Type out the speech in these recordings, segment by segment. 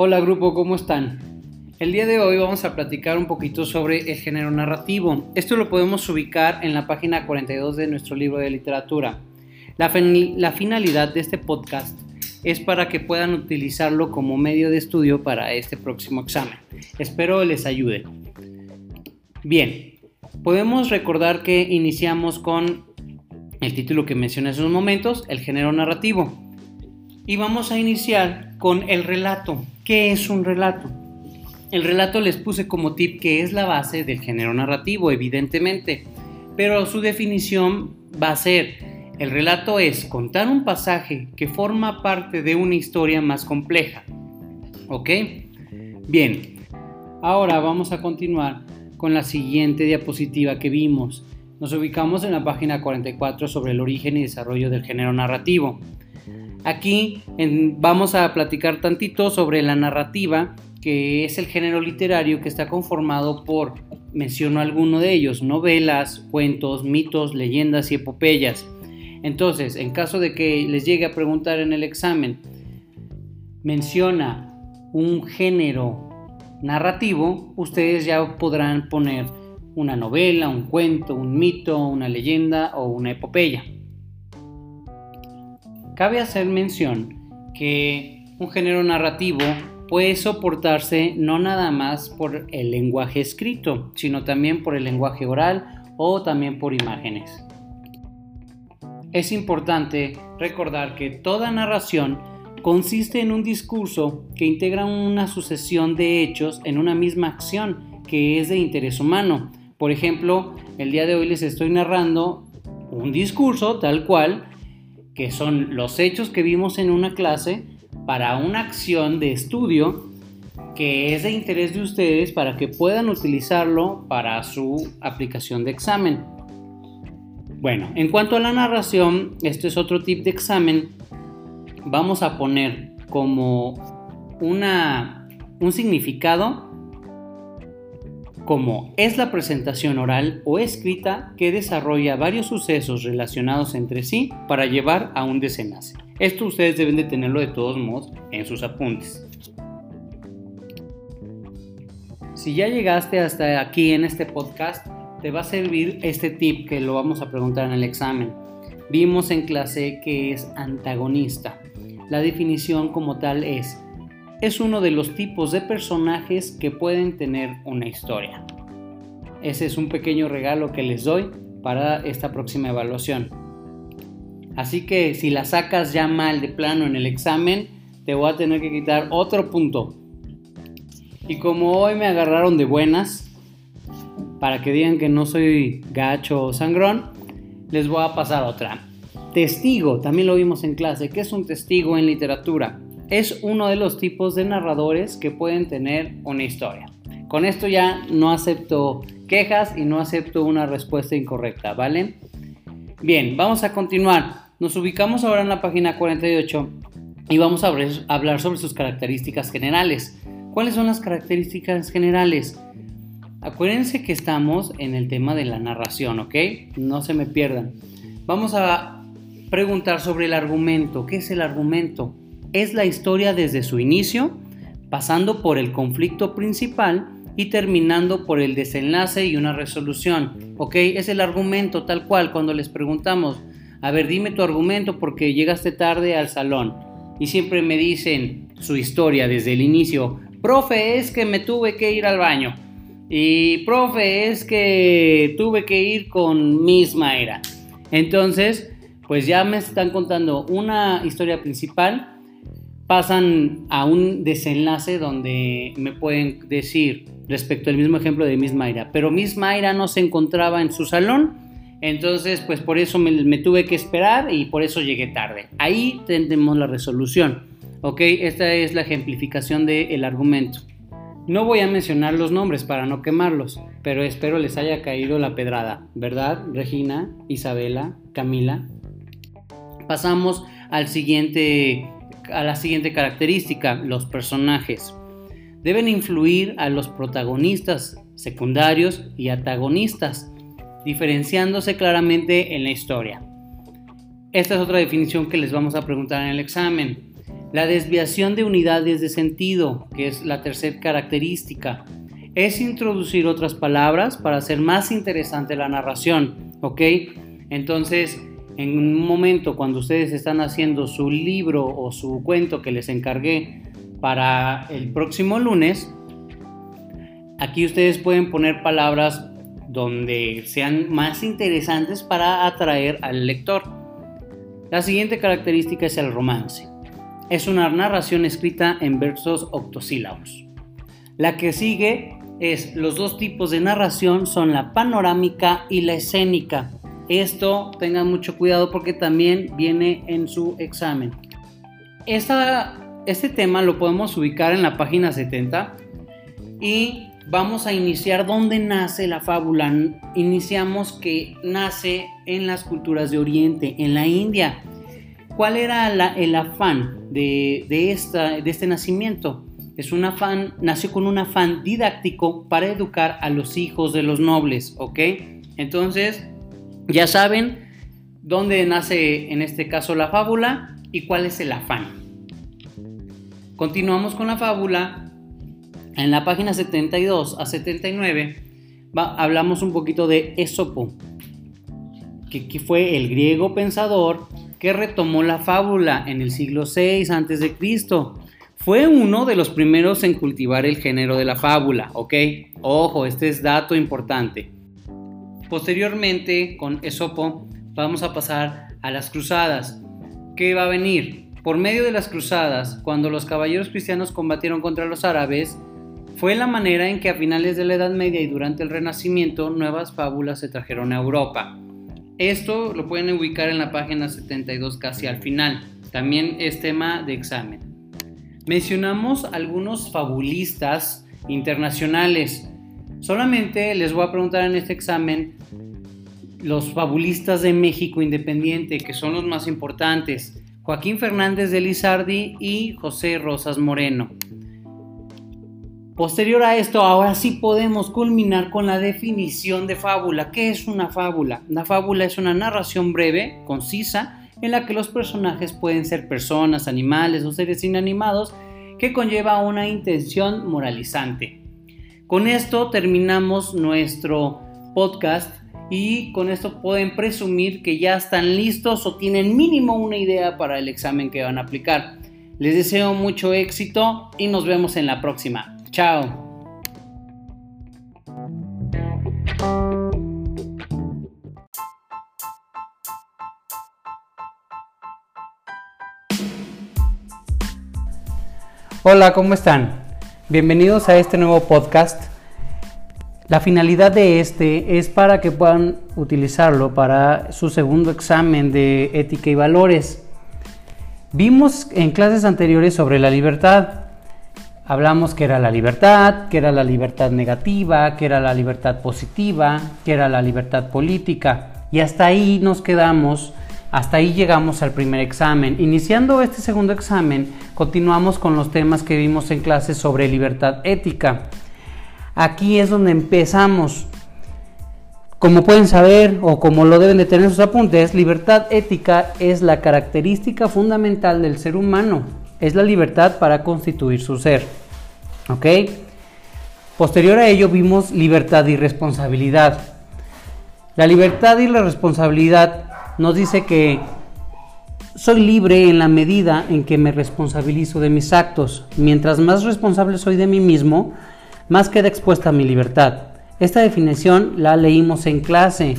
Hola grupo, ¿cómo están? El día de hoy vamos a platicar un poquito sobre el género narrativo. Esto lo podemos ubicar en la página 42 de nuestro libro de literatura. La, finalidad de este podcast es para que puedan utilizarlo como medio de estudio para este próximo examen. Espero les ayude. Bien, podemos recordar que iniciamos con el título que mencioné hace unos momentos, el género narrativo. Y vamos a iniciar con el relato. ¿Qué es un relato? El relato les puse como tip que es la base del género narrativo, evidentemente, pero su definición va a ser, el relato es contar un pasaje que forma parte de una historia más compleja. ¿Ok? Bien, ahora vamos a continuar con la siguiente diapositiva que vimos. Nos ubicamos en la página 44 sobre el origen y desarrollo del género narrativo. Aquí vamos a platicar tantito sobre la narrativa, que es el género literario que está conformado por, menciono alguno de ellos, novelas, cuentos, mitos, leyendas y epopeyas. Entonces, en caso de que les llegue a preguntar en el examen, menciona un género narrativo, ustedes ya podrán poner una novela, un cuento, un mito, una leyenda o una epopeya. Cabe hacer mención que un género narrativo puede soportarse no nada más por el lenguaje escrito, sino también por el lenguaje oral o también por imágenes. Es importante recordar que toda narración consiste en un discurso que integra una sucesión de hechos en una misma acción que es de interés humano. Por ejemplo, el día de hoy les estoy narrando un discurso tal cual que son los hechos que vimos en una clase para una acción de estudio que es de interés de ustedes para que puedan utilizarlo para su aplicación de examen. Bueno, en cuanto a la narración, este es otro tip de examen. Vamos a poner como una, un significado como es la presentación oral o escrita que desarrolla varios sucesos relacionados entre sí para llevar a un desenlace. Esto ustedes deben de tenerlo de todos modos en sus apuntes. Si ya llegaste hasta aquí en este podcast, te va a servir este tip que lo vamos a preguntar en el examen. Vimos en clase que es antagonista. La definición como tal es es uno de los tipos de personajes que pueden tener una historia. Ese es un pequeño regalo que les doy para esta próxima evaluación. Así que si la sacas ya mal de plano en el examen, te voy a tener que quitar otro punto. Y como hoy me agarraron de buenas, para que digan que no soy gacho o sangrón, les voy a pasar otra. Testigo, también lo vimos en clase. ¿Qué es un testigo en literatura? Es uno de los tipos de narradores que pueden tener una historia. Con esto ya no acepto quejas y no acepto una respuesta incorrecta, ¿vale? Bien, vamos a continuar. Nos ubicamos ahora en la página 48 y vamos a hablar sobre sus características generales. ¿Cuáles son las características generales? Acuérdense que estamos en el tema de la narración, ¿ok? No se me pierdan. Vamos a preguntar sobre el argumento. ¿Qué es el argumento? Es la historia desde su inicio, pasando por el conflicto principal y terminando por el desenlace y una resolución. ¿Ok? Es el argumento tal cual cuando les preguntamos, a ver, dime tu argumento porque llegaste tarde al salón. Y siempre me dicen su historia desde el inicio. Profe, es que me tuve que ir al baño. Y profe, es que tuve que ir con Miss Mayra. Entonces, pues ya me están contando una historia principal pasan a un desenlace donde me pueden decir respecto al mismo ejemplo de Miss Mayra, pero Miss Mayra no se encontraba en su salón, entonces pues por eso me, tuve que esperar y por eso llegué tarde. Ahí tenemos la resolución, ¿ok? Esta es la ejemplificación del argumento. No voy a mencionar los nombres para no quemarlos, pero espero les haya caído la pedrada, ¿verdad? Regina, Isabela, Camila. Pasamos al siguiente a la siguiente característica, los personajes. Deben influir a los protagonistas secundarios y antagonistas, diferenciándose claramente en la historia. Esta es otra definición que les vamos a preguntar en el examen. La desviación de unidades de sentido, que es la tercera característica, es introducir otras palabras para hacer más interesante la narración, ¿ok? Entonces, en un momento cuando ustedes están haciendo su libro o su cuento que les encargué para el próximo lunes, aquí ustedes pueden poner palabras donde sean más interesantes para atraer al lector. La siguiente característica es el romance es una narración escrita en versos octosílabos. La que sigue es los dos tipos de narración son la panorámica y la escénica. Esto tengan mucho cuidado porque también viene en su examen. este tema lo podemos ubicar en la página 70 y vamos a iniciar donde nace la fábula. Iniciamos que nace en las culturas de Oriente, en la India. ¿Cuál era el afán de, de este nacimiento? Es un afán, nació con un afán didáctico para educar a los hijos de los nobles, ¿ok? Entonces, ya saben dónde nace en este caso la fábula y cuál es el afán. Continuamos con la fábula. En la página 72 a 79 hablamos un poquito de Esopo, que, fue el griego pensador que retomó la fábula en el siglo VI a.C. Fue uno de los primeros en cultivar el género de la fábula, ¿ok? Ojo, este es dato importante. Posteriormente, con Esopo, vamos a pasar a las cruzadas. ¿Qué va a venir? Por medio de las cruzadas, cuando los caballeros cristianos combatieron contra los árabes, fue la manera en que a finales de la Edad Media y durante el Renacimiento nuevas fábulas se trajeron a Europa. Esto lo pueden ubicar en la página 72 casi al final. También es tema de examen. Mencionamos algunos fabulistas internacionales. Solamente les voy a preguntar en este examen los fabulistas de México Independiente, que son los más importantes. Joaquín Fernández de Lizardi y José Rosas Moreno. Posterior a esto, ahora sí podemos culminar con la definición de fábula. ¿Qué es una fábula? La fábula es una narración breve, concisa, en la que los personajes pueden ser personas, animales o seres inanimados que conlleva una intención moralizante. Con esto terminamos nuestro podcast y con esto pueden presumir que ya están listos o tienen mínimo una idea para el examen que van a aplicar. Les deseo mucho éxito y nos vemos en la próxima. Chao. Hola, ¿cómo están? Bienvenidos a este nuevo podcast. La finalidad de este es para que puedan utilizarlo para su segundo examen de ética y valores. Vimos en clases anteriores sobre la libertad Hablamos que era la libertad, que era la libertad negativa, que era la libertad positiva, que era la libertad política. Y hasta ahí nos quedamos, hasta ahí llegamos al primer examen. Iniciando este segundo examen, continuamos con los temas que vimos en clase sobre libertad ética. Aquí es donde empezamos. Como pueden saber o como lo deben de tener sus apuntes, libertad ética es la característica fundamental del ser humano es la libertad para constituir su ser. ¿Ok? Posterior a ello vimos libertad y responsabilidad. La libertad y la responsabilidad nos dice que soy libre en la medida en que me responsabilizo de mis actos. Mientras más responsable soy de mí mismo, más queda expuesta mi libertad. Esta definición la leímos en clase.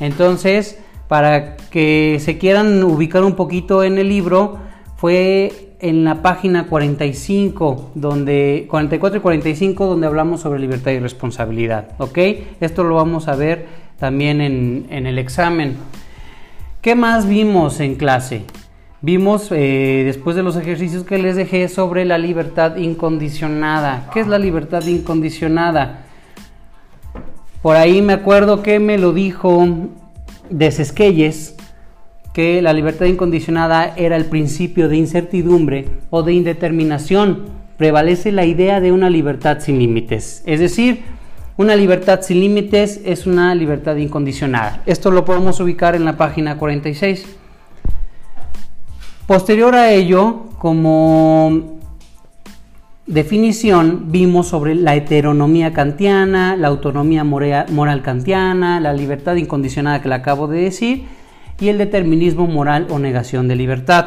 Entonces, para que se quieran ubicar un poquito en el libro, fue en la página 45, donde 44 y 45, donde hablamos sobre libertad y responsabilidad. ¿Ok? Esto lo vamos a ver también en, el examen. ¿Qué más vimos en clase? Vimos, eh, después de los ejercicios que les dejé, sobre la libertad incondicionada. ¿Qué es la libertad incondicionada? Por ahí me acuerdo que me lo dijo Desesquelles que la libertad incondicionada era el principio de incertidumbre o de indeterminación. Prevalece la idea de una libertad sin límites. Es decir, una libertad sin límites es una libertad incondicionada. Esto lo podemos ubicar en la página 46. Posterior a ello, como definición, vimos sobre la heteronomía kantiana, la autonomía moral kantiana, la libertad incondicionada que le acabo de decir y el determinismo moral o negación de libertad.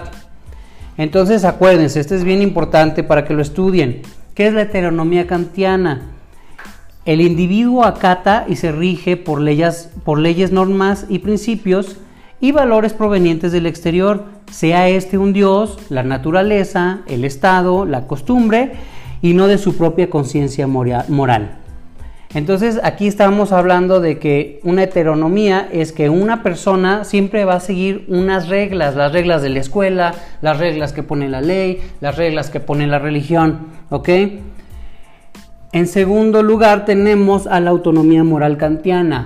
Entonces acuérdense, esto es bien importante para que lo estudien. ¿Qué es la heteronomía kantiana? El individuo acata y se rige por leyes, por leyes, normas y principios y valores provenientes del exterior, sea este un dios, la naturaleza, el Estado, la costumbre, y no de su propia conciencia moral. Entonces aquí estamos hablando de que una heteronomía es que una persona siempre va a seguir unas reglas, las reglas de la escuela, las reglas que pone la ley, las reglas que pone la religión, ¿ok? En segundo lugar tenemos a la autonomía moral kantiana.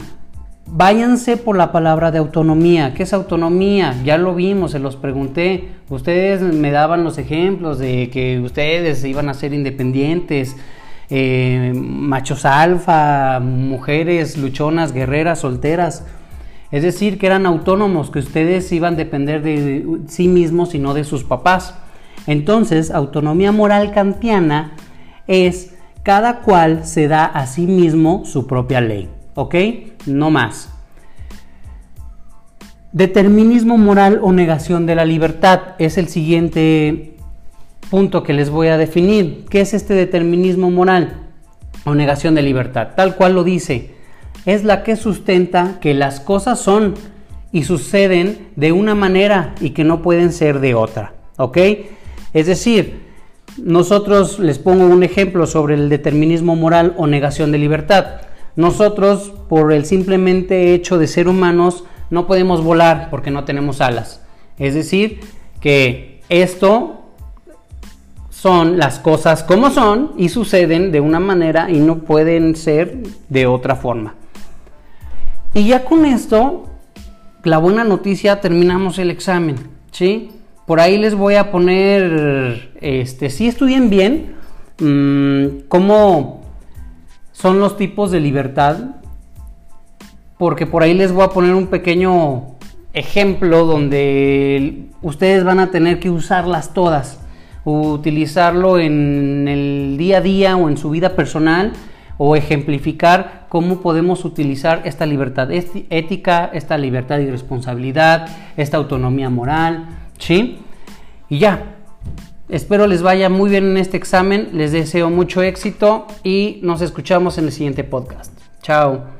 Váyanse por la palabra de autonomía. ¿Qué es autonomía? Ya lo vimos, se los pregunté. Ustedes me daban los ejemplos de que ustedes iban a ser independientes, eh, machos alfa, mujeres luchonas, guerreras, solteras. Es decir, que eran autónomos, que ustedes iban a depender de sí mismos y no de sus papás. Entonces, autonomía moral kantiana es cada cual se da a sí mismo su propia ley. ¿Ok? No más. Determinismo moral o negación de la libertad es el siguiente punto que les voy a definir. ¿Qué es este determinismo moral o negación de libertad? Tal cual lo dice, es la que sustenta que las cosas son y suceden de una manera y que no pueden ser de otra. ¿Ok? Es decir, nosotros les pongo un ejemplo sobre el determinismo moral o negación de libertad. Nosotros, por el simplemente hecho de ser humanos, no podemos volar porque no tenemos alas. Es decir, que esto son las cosas como son y suceden de una manera y no pueden ser de otra forma. Y ya con esto, la buena noticia, terminamos el examen, ¿sí? Por ahí les voy a poner, este, si estudien bien, mm, cómo son los tipos de libertad, porque por ahí les voy a poner un pequeño ejemplo donde ustedes van a tener que usarlas todas utilizarlo en el día a día o en su vida personal o ejemplificar cómo podemos utilizar esta libertad ética, esta libertad y responsabilidad, esta autonomía moral, ¿sí? Y ya, espero les vaya muy bien en este examen, les deseo mucho éxito y nos escuchamos en el siguiente podcast. Chao.